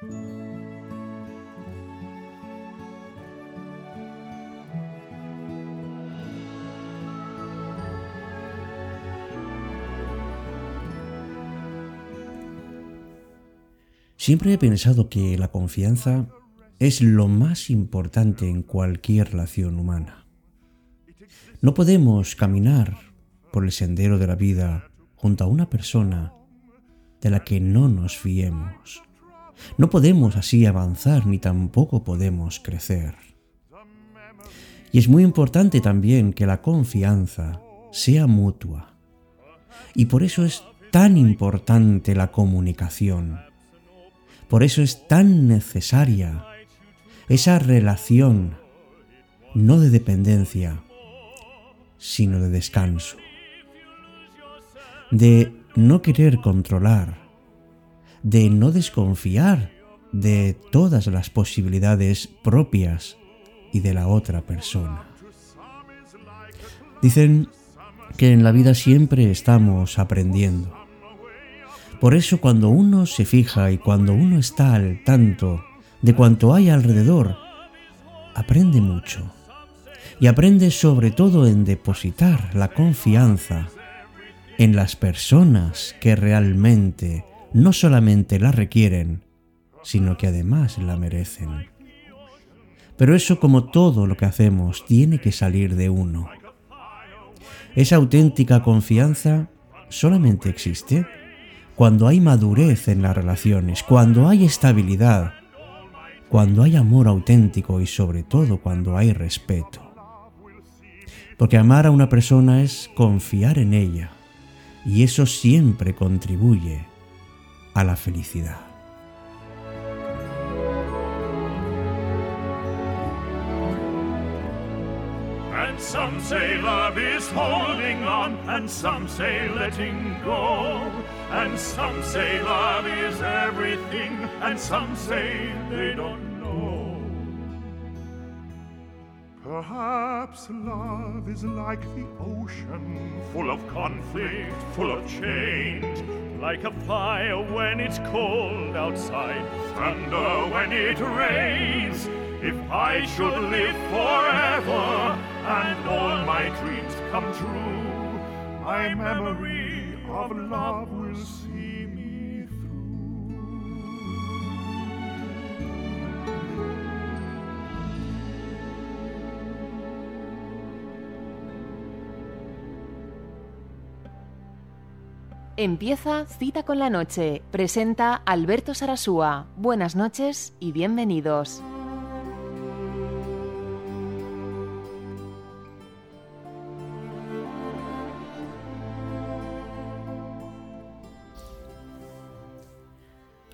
Siempre he pensado que la confianza es lo más importante en cualquier relación humana. No podemos caminar por el sendero de la vida junto a una persona de la que no nos fiemos. No podemos así avanzar ni tampoco podemos crecer. Y es muy importante también que la confianza sea mutua. Y por eso es tan importante la comunicación por eso es tan necesaria esa relación, no de dependencia, sino de descanso, de no querer controlar, de no desconfiar de todas las posibilidades propias y de la otra persona. Dicen que en la vida siempre estamos aprendiendo. Por eso cuando uno se fija y cuando uno está al tanto de cuanto hay alrededor, aprende mucho. Y aprende sobre todo en depositar la confianza en las personas que realmente no solamente la requieren, sino que además la merecen. Pero eso como todo lo que hacemos tiene que salir de uno. Esa auténtica confianza solamente existe cuando hay madurez en las relaciones, cuando hay estabilidad, cuando hay amor auténtico y sobre todo cuando hay respeto. Porque amar a una persona es confiar en ella y eso siempre contribuye a la felicidad. Some say love is holding on, and some say letting go. And some say love is everything, and some say they don't know. Perhaps love is like the ocean, full of conflict, full of change. Like a fire when it's cold outside, thunder uh, when it rains. If I should live forever and all my dreams come true, my memory of love Empieza Cita con la Noche. Presenta Alberto Sarasúa. Buenas noches y bienvenidos.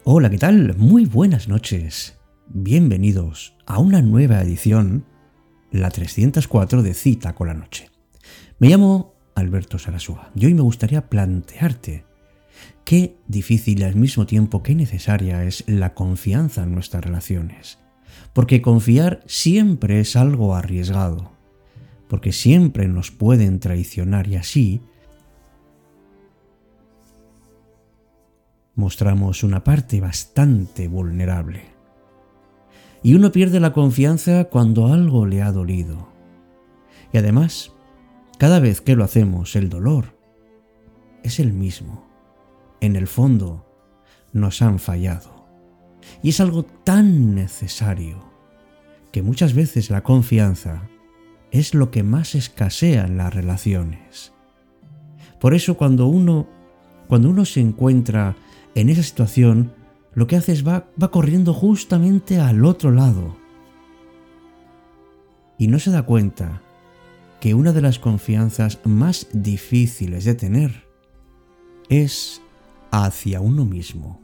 Hola, ¿qué tal? Muy buenas noches. Bienvenidos a una nueva edición, la 304 de Cita con la Noche. Me llamo Alberto Sarasúa y hoy me gustaría plantearte qué difícil y al mismo tiempo qué necesaria es la confianza en nuestras relaciones. Porque confiar siempre es algo arriesgado, porque siempre nos pueden traicionar y así mostramos una parte bastante vulnerable. Y uno pierde la confianza cuando algo le ha dolido. Y además, cada vez que lo hacemos, el dolor es el mismo. En el fondo, nos han fallado. Y es algo tan necesario que muchas veces la confianza es lo que más escasea en las relaciones. Por eso cuando uno cuando uno se encuentra en esa situación, lo que hace es va, va corriendo justamente al otro lado. Y no se da cuenta que una de las confianzas más difíciles de tener es hacia uno mismo.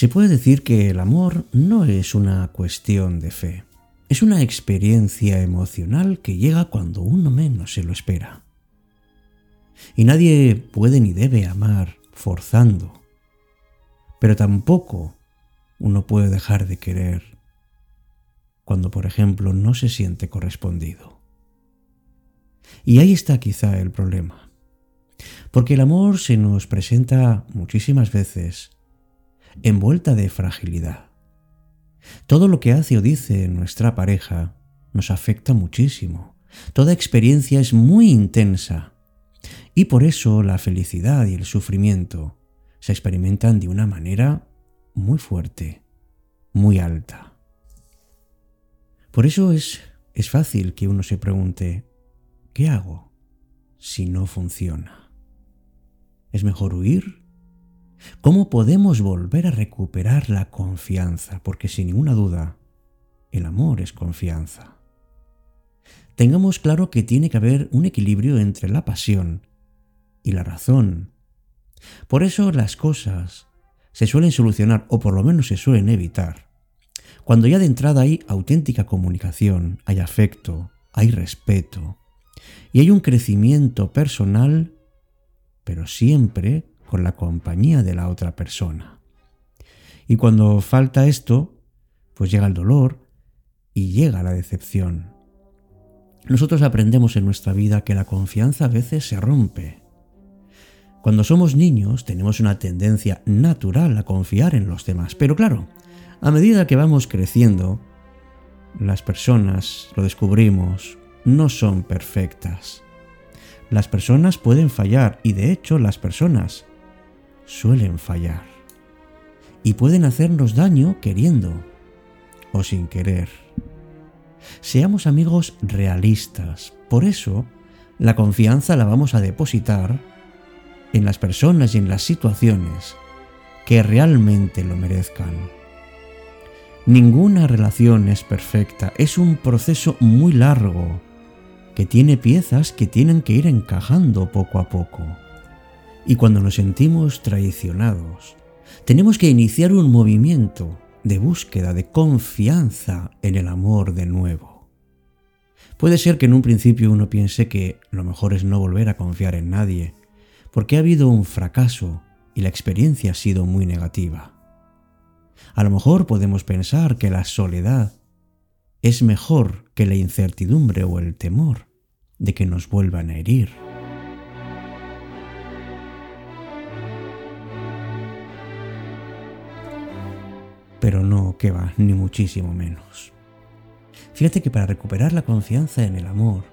Se puede decir que el amor no es una cuestión de fe, es una experiencia emocional que llega cuando uno menos se lo espera. Y nadie puede ni debe amar forzando, pero tampoco uno puede dejar de querer cuando, por ejemplo, no se siente correspondido. Y ahí está quizá el problema, porque el amor se nos presenta muchísimas veces envuelta de fragilidad. Todo lo que hace o dice nuestra pareja nos afecta muchísimo. Toda experiencia es muy intensa y por eso la felicidad y el sufrimiento se experimentan de una manera muy fuerte, muy alta. Por eso es, es fácil que uno se pregunte, ¿qué hago si no funciona? ¿Es mejor huir? ¿Cómo podemos volver a recuperar la confianza? Porque sin ninguna duda, el amor es confianza. Tengamos claro que tiene que haber un equilibrio entre la pasión y la razón. Por eso las cosas se suelen solucionar, o por lo menos se suelen evitar, cuando ya de entrada hay auténtica comunicación, hay afecto, hay respeto, y hay un crecimiento personal, pero siempre con la compañía de la otra persona. Y cuando falta esto, pues llega el dolor y llega la decepción. Nosotros aprendemos en nuestra vida que la confianza a veces se rompe, cuando somos niños tenemos una tendencia natural a confiar en los demás, pero claro, a medida que vamos creciendo, las personas, lo descubrimos, no son perfectas. Las personas pueden fallar y de hecho las personas suelen fallar. Y pueden hacernos daño queriendo o sin querer. Seamos amigos realistas. Por eso, la confianza la vamos a depositar en las personas y en las situaciones que realmente lo merezcan. Ninguna relación es perfecta, es un proceso muy largo que tiene piezas que tienen que ir encajando poco a poco. Y cuando nos sentimos traicionados, tenemos que iniciar un movimiento de búsqueda de confianza en el amor de nuevo. Puede ser que en un principio uno piense que lo mejor es no volver a confiar en nadie, porque ha habido un fracaso y la experiencia ha sido muy negativa. A lo mejor podemos pensar que la soledad es mejor que la incertidumbre o el temor de que nos vuelvan a herir. Que va, ni muchísimo menos. Fíjate que para recuperar la confianza en el amor,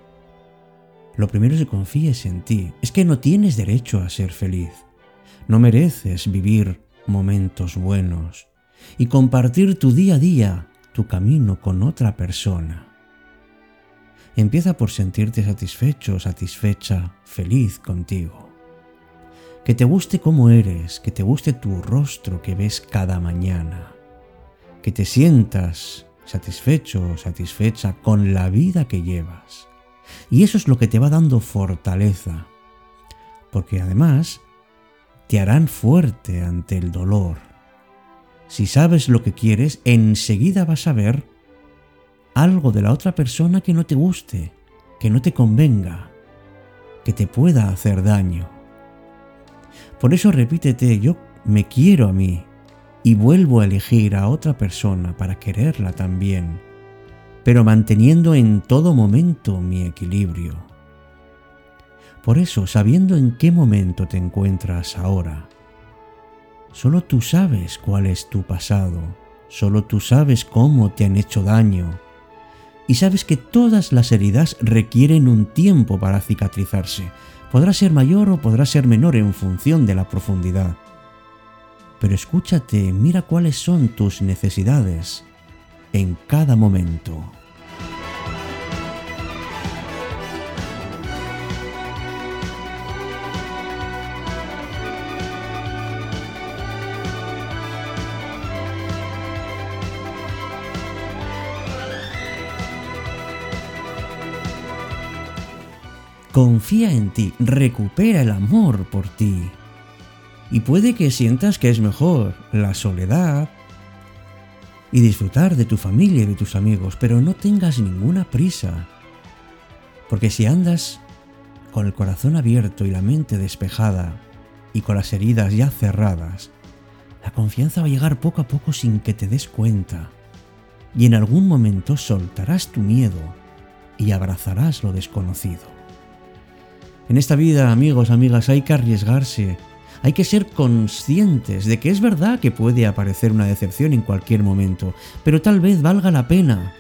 lo primero que confíes en ti. Es que no tienes derecho a ser feliz. No mereces vivir momentos buenos y compartir tu día a día, tu camino con otra persona. Empieza por sentirte satisfecho, satisfecha, feliz contigo. Que te guste cómo eres, que te guste tu rostro que ves cada mañana. Que te sientas satisfecho, satisfecha con la vida que llevas y eso es lo que te va dando fortaleza, porque además te harán fuerte ante el dolor. Si sabes lo que quieres, enseguida vas a ver algo de la otra persona que no te guste, que no te convenga, que te pueda hacer daño. Por eso repítete, yo me quiero a mí y vuelvo a elegir a otra persona para quererla también pero manteniendo en todo momento mi equilibrio. Por eso, sabiendo en qué momento te encuentras ahora, solo tú sabes cuál es tu pasado, solo tú sabes cómo te han hecho daño, y sabes que todas las heridas requieren un tiempo para cicatrizarse. Podrá ser mayor o podrá ser menor en función de la profundidad. Pero escúchate, mira cuáles son tus necesidades en cada momento. Confía en ti, recupera el amor por ti. Y puede que sientas que es mejor la soledad, y disfrutar de tu familia y de tus amigos, pero no tengas ninguna prisa. Porque si andas con el corazón abierto y la mente despejada y con las heridas ya cerradas, la confianza va a llegar poco a poco sin que te des cuenta. Y en algún momento soltarás tu miedo y abrazarás lo desconocido. En esta vida, amigos, amigas, hay que arriesgarse, hay que ser conscientes de que es verdad que puede aparecer una decepción en cualquier momento, pero tal vez valga la pena.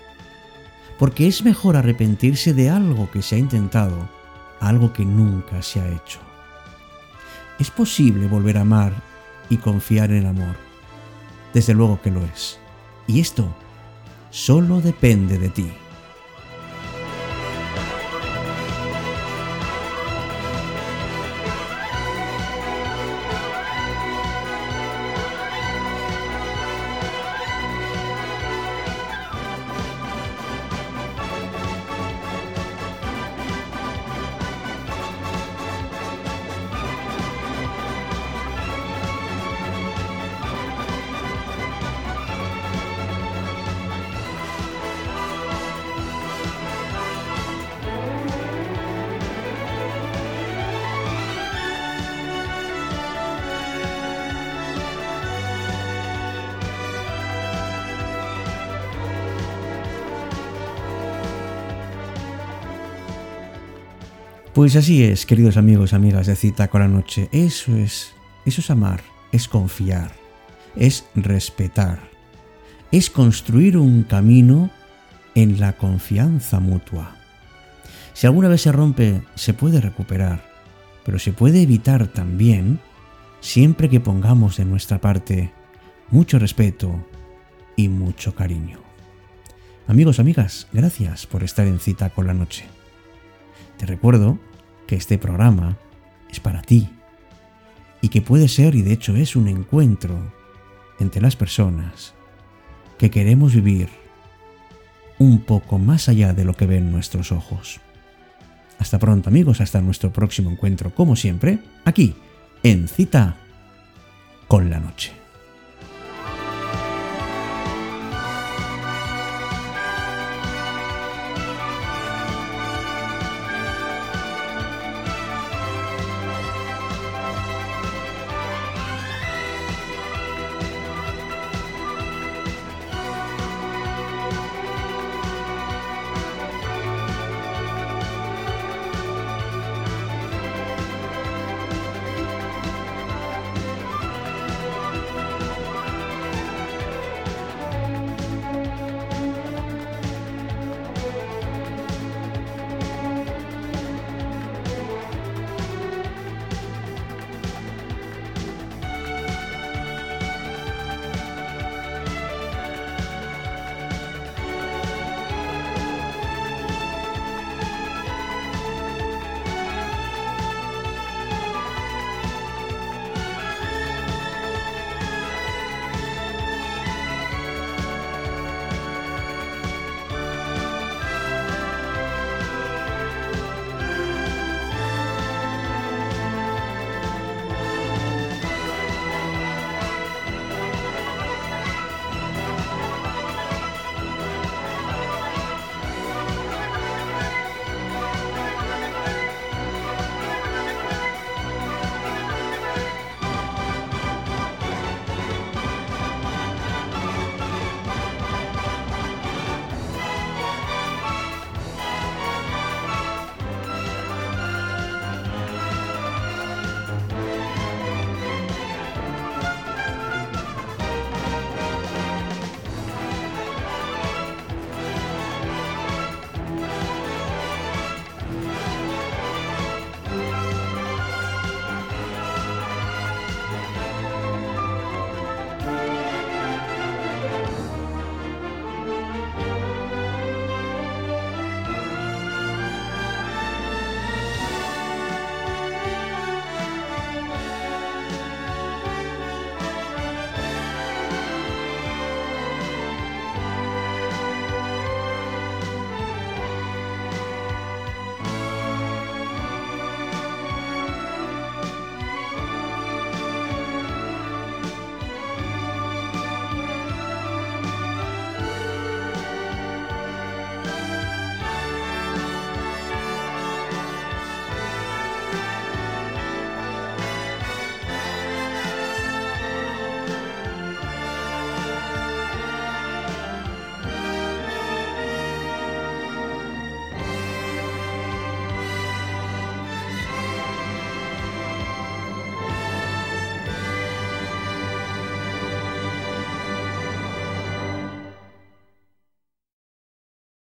Porque es mejor arrepentirse de algo que se ha intentado algo que nunca se ha hecho. Es posible volver a amar y confiar en el amor. Desde luego que lo es. Y esto solo depende de ti. Pues así es, queridos amigos, amigas de Cita con la Noche. Eso es, eso es amar, es confiar, es respetar, es construir un camino en la confianza mutua. Si alguna vez se rompe, se puede recuperar, pero se puede evitar también siempre que pongamos de nuestra parte mucho respeto y mucho cariño. Amigos, amigas, gracias por estar en cita con la noche. Te recuerdo que este programa es para ti y que puede ser, y de hecho es, un encuentro entre las personas que queremos vivir un poco más allá de lo que ven nuestros ojos. Hasta pronto amigos, hasta nuestro próximo encuentro, como siempre, aquí, en cita con la noche.